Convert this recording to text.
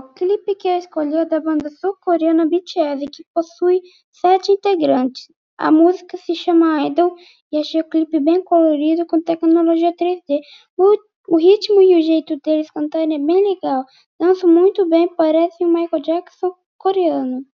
O clipe que eu escolhi é da banda sul-coreana BTS, que possui sete integrantes. A música se chama Idol e achei o clipe bem colorido com tecnologia 3D. O, o ritmo e o jeito deles cantarem é bem legal. Dançam muito bem, parecem o Michael Jackson coreano.